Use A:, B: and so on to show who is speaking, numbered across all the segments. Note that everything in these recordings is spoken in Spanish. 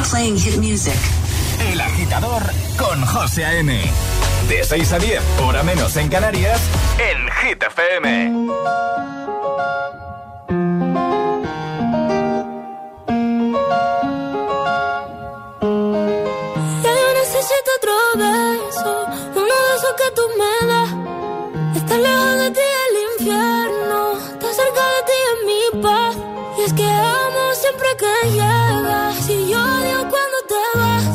A: Now playing hit music.
B: El agitador con José A.M. De 6 a 10, hora menos en Canarias, en Hit FM.
C: Ya yo necesito otro beso, uno de esos que tú me das. Está lejos de ti el infierno, está cerca de ti en mi paz. Y es que amo siempre que llegas. Si yo odio cuando te vas,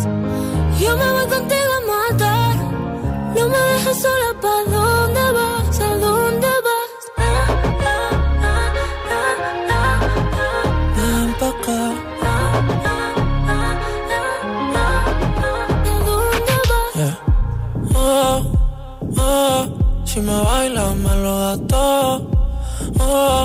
C: yo me voy contigo a matar. No me dejes sola, ¿pa' dónde vas? ¿A dónde vas?
D: Ven pa' acá.
C: ¿A dónde vas?
D: Yeah. Oh, oh, si me bailas me lo todo. Oh,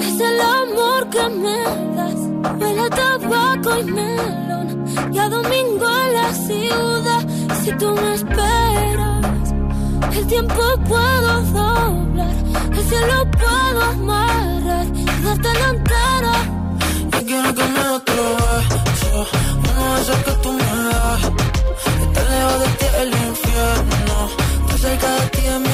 C: es el amor que me das. Huele a tabaco y melón. Y a domingo en la ciudad. Si tú me esperas, el tiempo puedo doblar. El cielo puedo amarrar y dártelo entero.
D: Yo quiero que me otro beso, uno de esos que tú me das. Está lejos de ti el infierno, está cerca de ti en mi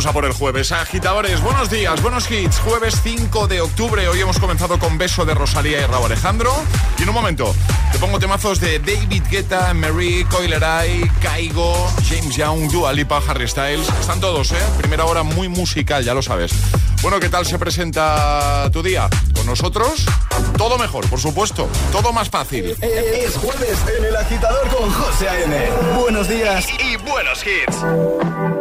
E: Vamos a por el jueves. Agitadores, buenos días, buenos hits. Jueves 5 de octubre. Hoy hemos comenzado con Beso de Rosalía y Raúl Alejandro. Y en un momento, te pongo temazos de David Guetta, Marie, Coileray, Caigo, James Young, Dua Lipa, Harry Styles. Están todos, ¿eh? Primera hora muy musical, ya lo sabes. Bueno, ¿qué tal se presenta tu día? Con nosotros, todo mejor, por supuesto. Todo más fácil.
B: Es jueves en el agitador con José A.M. Buenos días y buenos hits.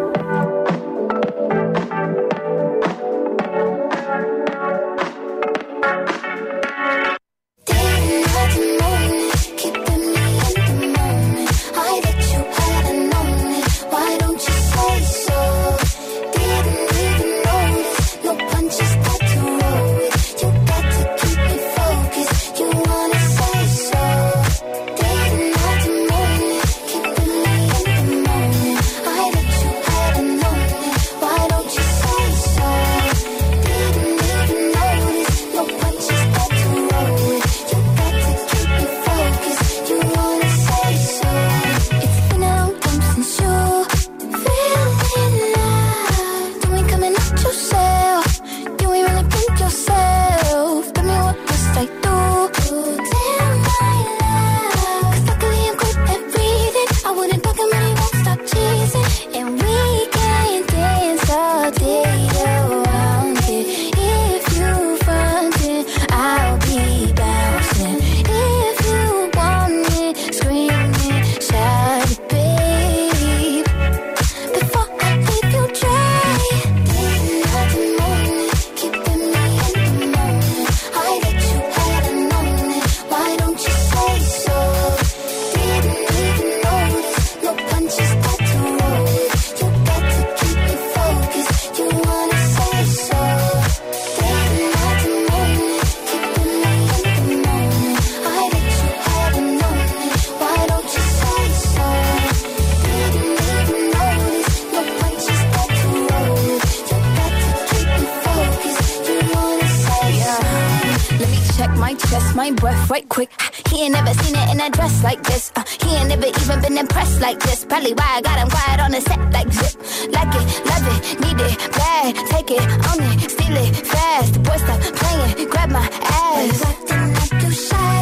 F: Like this. Uh, he ain't never even been impressed like this. Probably why I got him quiet on the set like zip. Like it, love it, need it, bad. Take it, own it, steal it, fast. Boy, stop playing, grab my ass. Acting like you shy.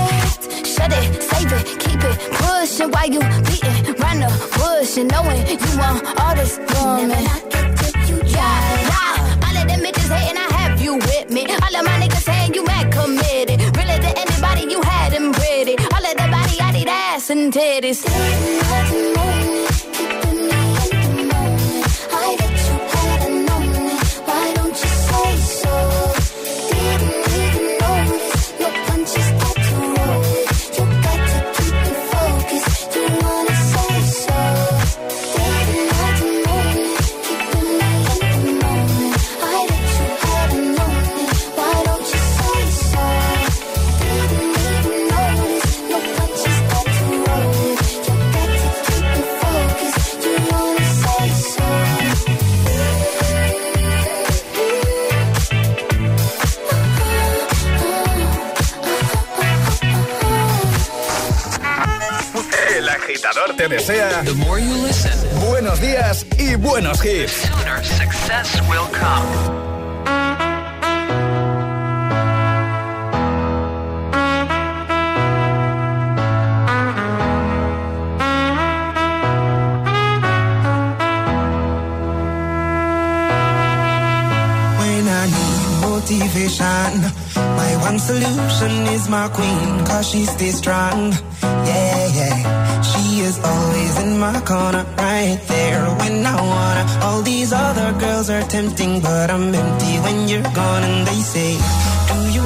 F: Shut it, save it, keep it pushing while you beating round the bush and knowing you want all this woman. Never it till you try. Yeah, all of them bitches hating, I have you with me. All of my and titties.
B: Te desea buenos días y buenos hits. success will come.
A: motivation. My one solution is my queen, cause she stays strong. Yeah. Is always in my corner, right there when I wanna. All these other girls are tempting, but I'm empty when you're gone. And they say, Do you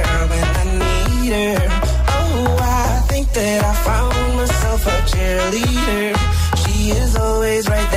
A: cheerleader. She is always right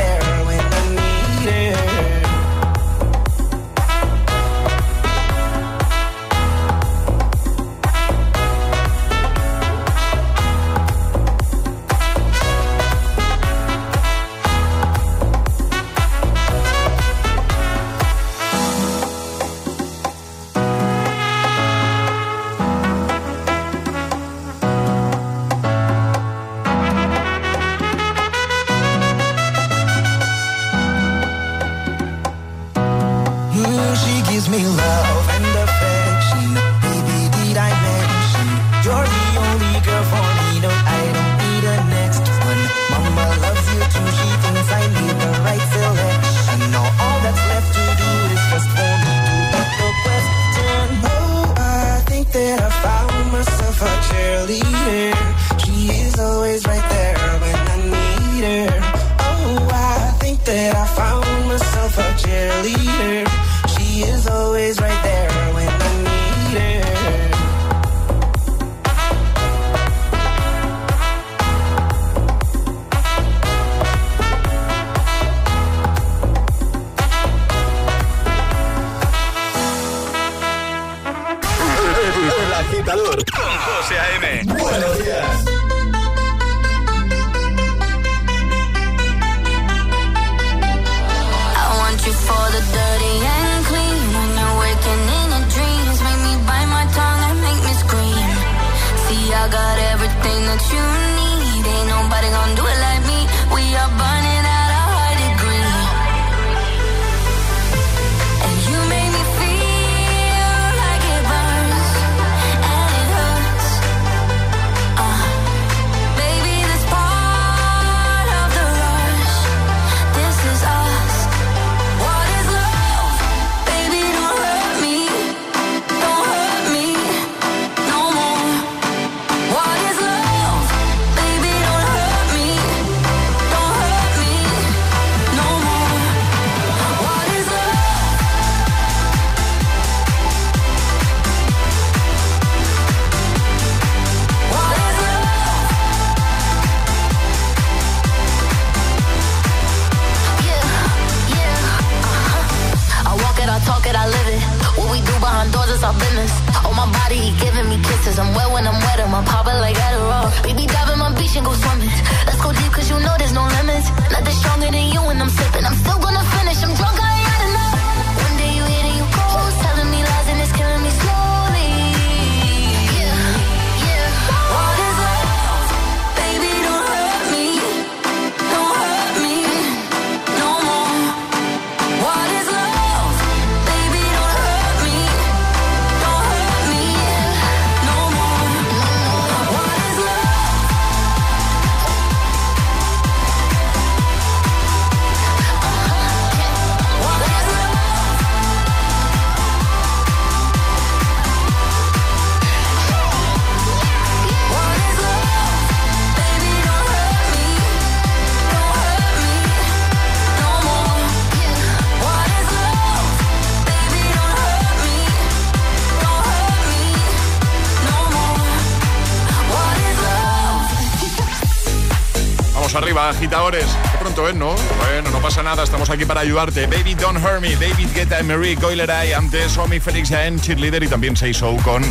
E: agitadores. Qué pronto es, ¿no? Bueno, no pasa nada, estamos aquí para ayudarte. Baby Don't Hurt Me, David Guetta, Emery, Coiler Eye, antes Omi, Félix Jaén, Cheerleader y también 6 Show con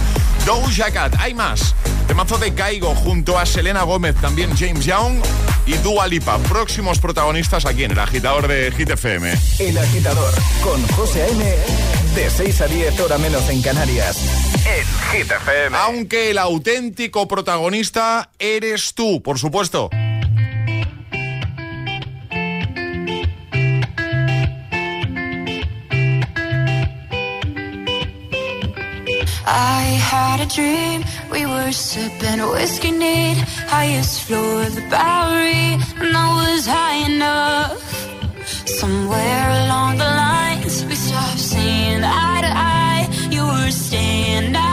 E: Doja Cat. Hay más. Temazo de Caigo junto a Selena Gómez, también James Young y Dua Lipa. Próximos protagonistas aquí en el agitador de Hit FM.
B: El agitador con José A.M. de 6 a 10 hora menos en Canarias. En Hit FM.
E: Aunque el auténtico protagonista eres tú, por supuesto.
G: I had a dream, we were sipping whiskey neat, highest floor of the Bowery, and I was high enough. Somewhere along the lines, we stopped seeing eye to eye. You were staying out.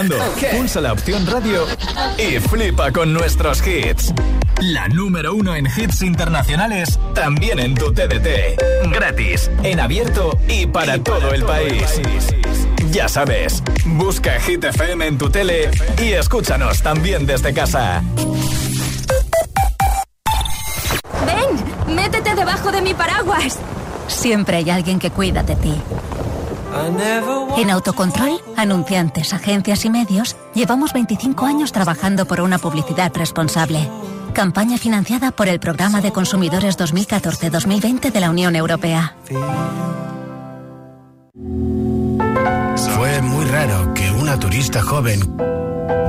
B: El pulsa la opción radio y flipa con nuestros hits. La número uno en hits internacionales, también en tu TDT. Gratis, en abierto y para todo el país. Ya sabes, busca Hit FM en tu tele y escúchanos también desde casa.
H: Ven, métete debajo de mi paraguas.
I: Siempre hay alguien que cuida de ti. En Autocontrol, anunciantes, agencias y medios, llevamos 25 años trabajando por una publicidad responsable. Campaña financiada por el Programa de Consumidores 2014-2020 de la Unión Europea.
J: Fue muy raro que una turista joven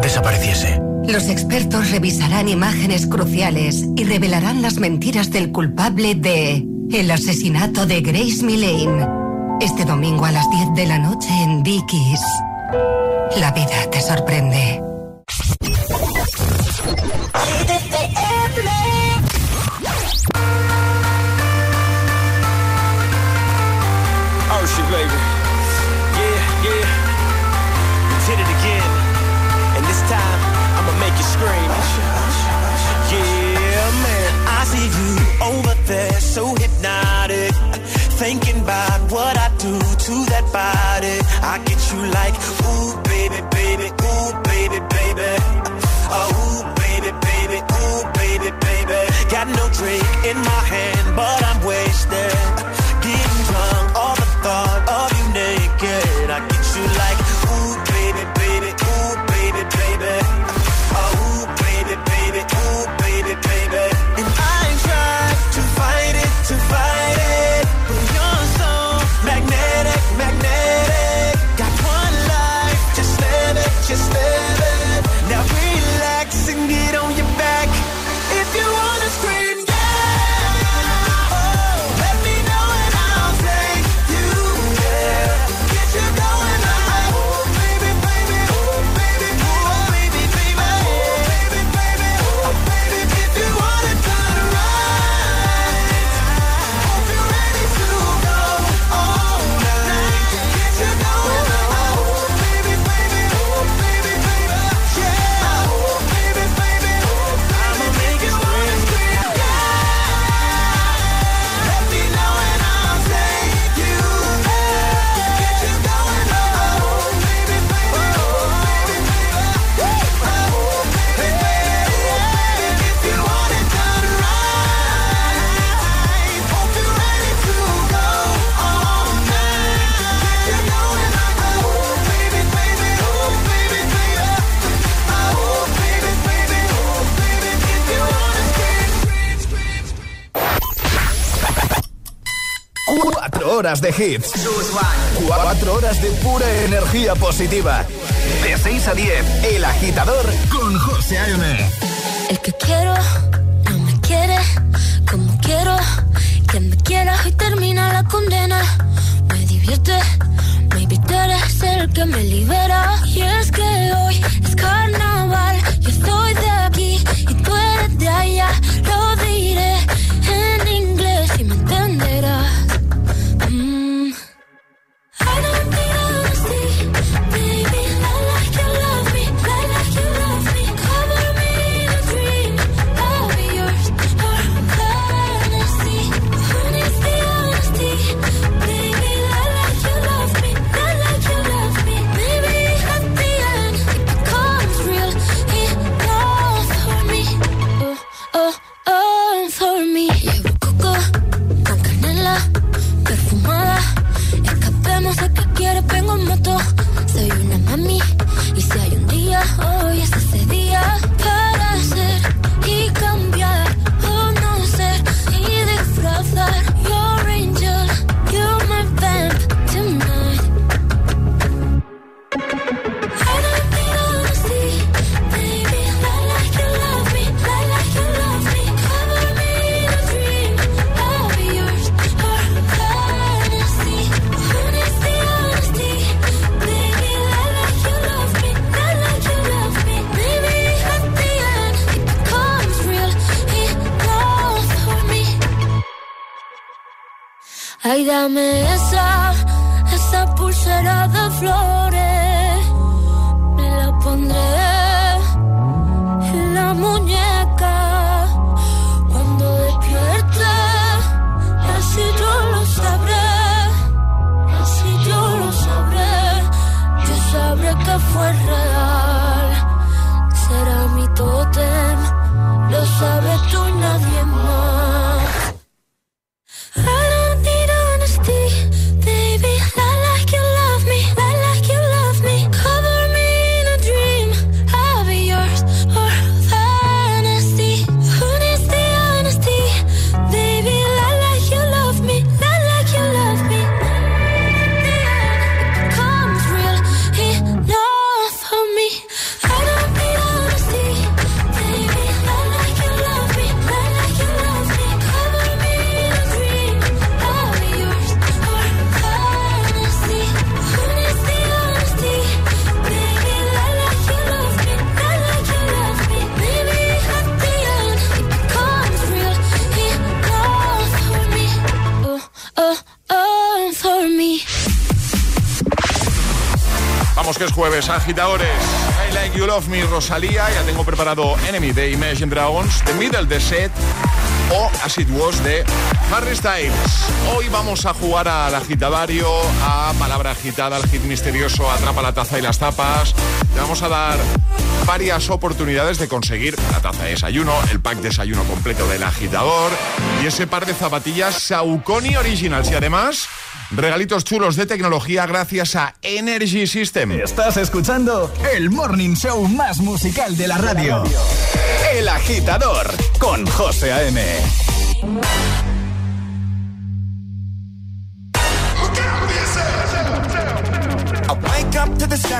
J: desapareciese.
K: Los expertos revisarán imágenes cruciales y revelarán las mentiras del culpable de el asesinato de Grace Millane. Este domingo a las 10 de la noche en Dickies. La vida te sorprende.
L: Ocean, baby. Yeah, yeah. Did it again. And this time, I'ma make you scream. Yeah, man. I see you over there, so hypnotic. Thinking about what body. I get you like, ooh, baby, baby, ooh, baby, baby. Oh, ooh, baby, baby, ooh, baby, baby. Got no drink in my hand, but I'm wasted.
B: Horas de hits. Cuatro horas de pura energía positiva. De 6 a 10, El Agitador con José A.M.
C: El que quiero no me quiere como quiero que me quiera y termina la condena. Me divierte, maybe tú eres el que me libera.
E: Agitadores. I Like You Love Me, Rosalía. Ya tengo preparado Enemy de Imagine Dragons, The Middle de Set o As It Was de Harry Styles. Hoy vamos a jugar al agitadario, a palabra agitada, al hit misterioso, atrapa la taza y las tapas. Vamos a dar varias oportunidades de conseguir la taza de desayuno, el pack de desayuno completo del agitador y ese par de zapatillas Saucony Originals. Y además, regalitos chulos de tecnología gracias a Energy System.
B: Estás escuchando el morning show más musical de la radio. El agitador con José A.M.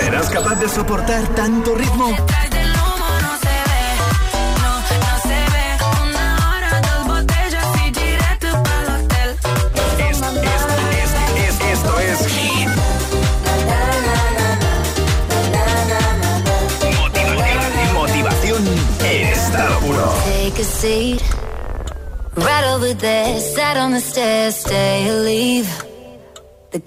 B: ¿Serás capaz de soportar tanto ritmo?
C: Detrás del humo no se ve, no, no se ve. Una hora, dos botellas y directo para el hotel.
B: Es- es- es- es- esto es Hit. Motivación, motivación en estado puro.
M: Take a seat. Right over there, sat on the stairs, stay or leave.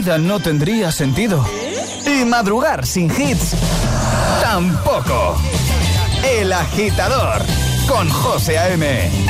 M: no
B: tendría sentido. Y madrugar sin hits tampoco. El agitador con José A.M.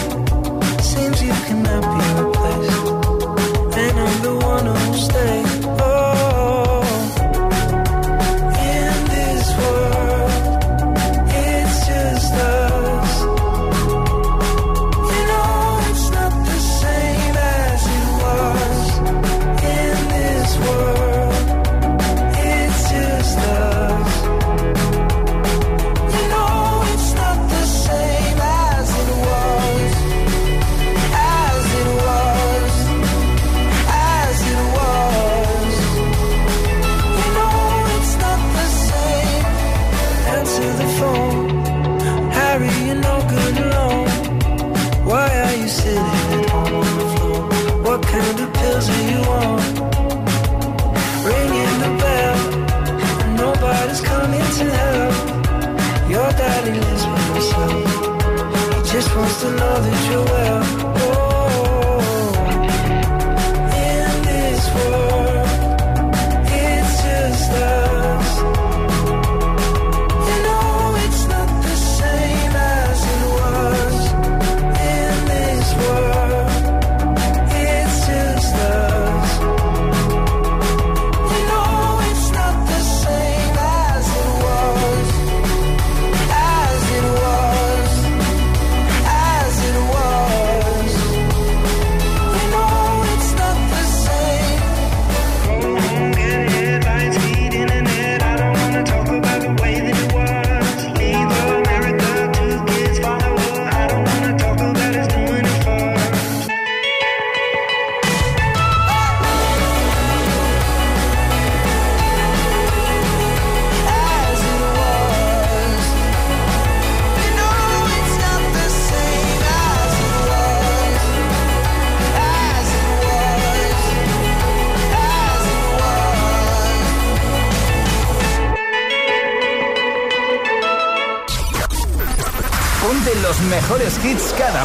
D: supposed to know that you're
B: where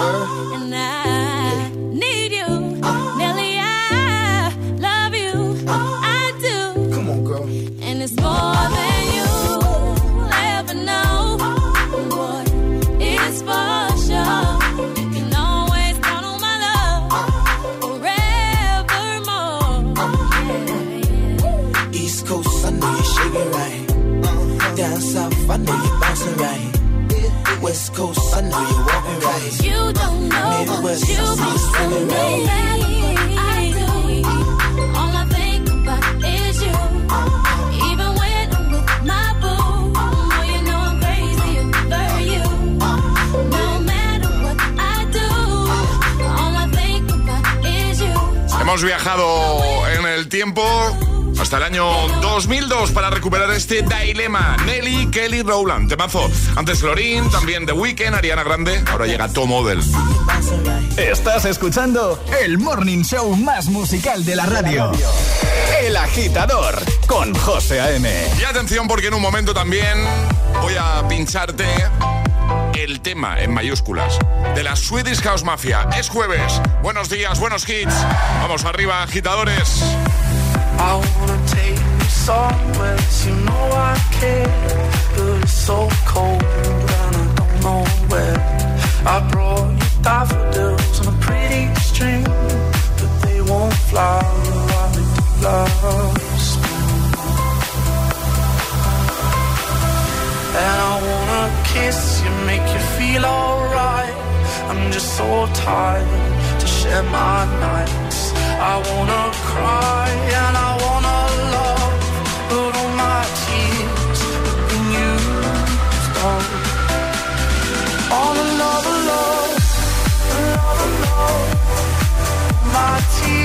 C: Uh.
E: Hemos viajado en el tiempo hasta el año 2002 para recuperar este dilema. Nelly, Kelly, Rowland, temazo. Antes Lorin, también The Weeknd, Ariana Grande, ahora llega Tom Model.
B: Estás escuchando el morning show más musical de la radio. El agitador con José A.M.
E: Y atención porque en un momento también voy a pincharte el tema en mayúsculas de la Swedish House Mafia. Es jueves. Buenos días, buenos hits. Vamos arriba, agitadores.
N: I daffodils on a pretty string, but they won't flower while the loves. And I wanna kiss you, make you feel alright. I'm just so tired to share my nights. I wanna cry and I wanna.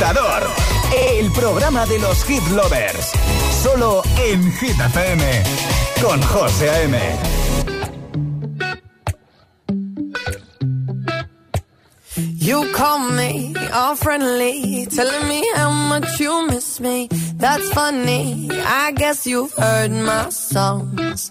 B: el programa de los hit lovers, solo en Hit FM, con José A.M.
O: You call me all friendly, telling me how much you miss me. That's funny, I guess you've heard my songs.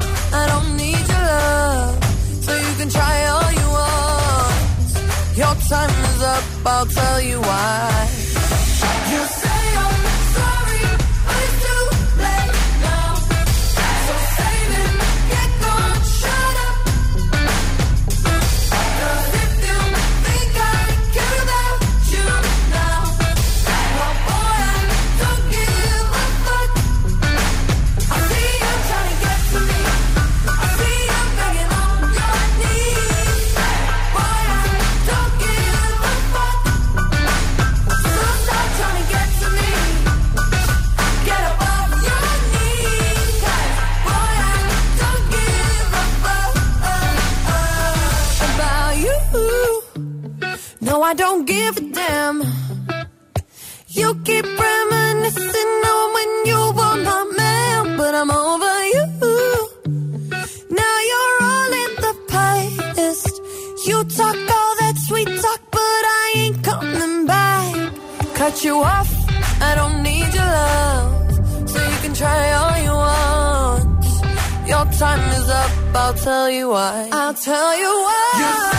P: Up, I'll tell you why. Time is up, I'll tell you why. I'll tell you why.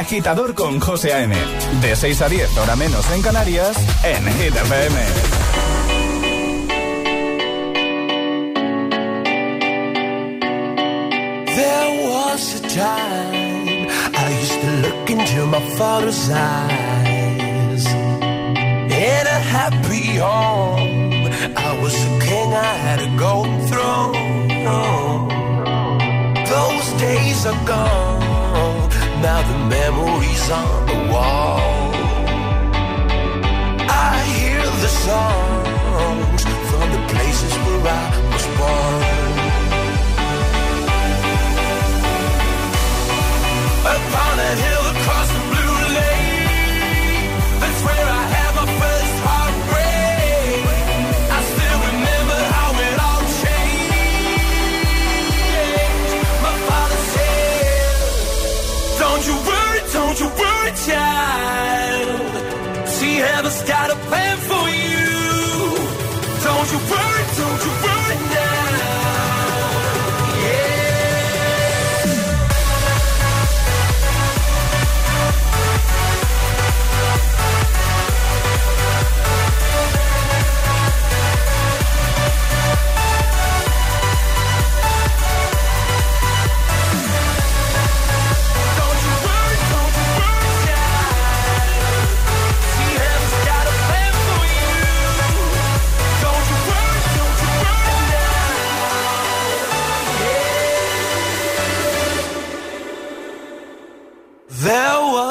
B: Agitador con José A.M. De 6 a 10, hora menos en Canarias, en Hit FM.
L: Was a time I used to look into my father's eyes. In a happy home, I was a king, I had a golden throne. Those days are gone. Now the memories on the wall. I hear the songs from the places where I was born. Upon a hill across the blue lake, that's where I child. See, heaven's got a plan for you. Don't you worry, don't you worry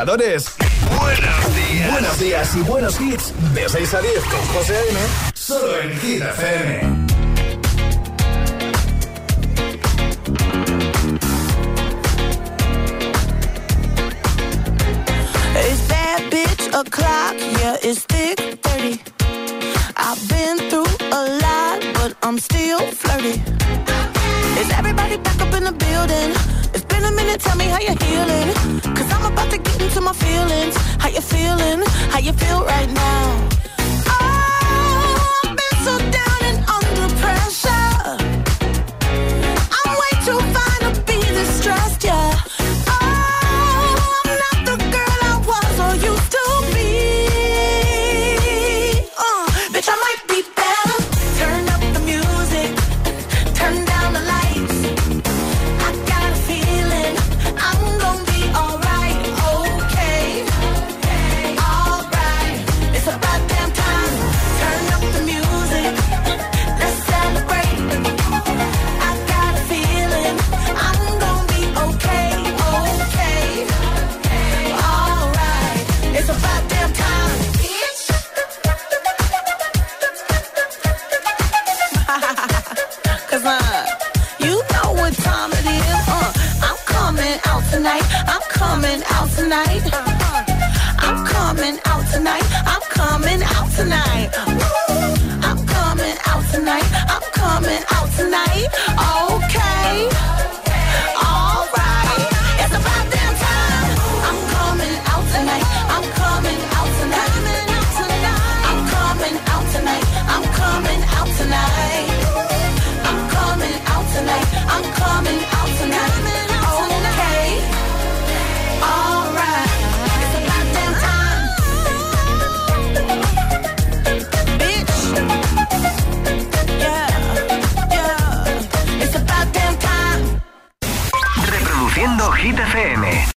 L: agitadores. Buenos días. Buenos días y buenos hits. De 6 a 10 con José A.M. Solo en Hit FM.
P: It's that bitch o'clock, yeah, it's thick 30. I've been through a lot, but I'm still flirty. Is everybody back up in the building? It's been a minute, tell me how you're healing. i I'm about to get into my feelings. How you feeling? How you feel right now? Oh, I've been so down.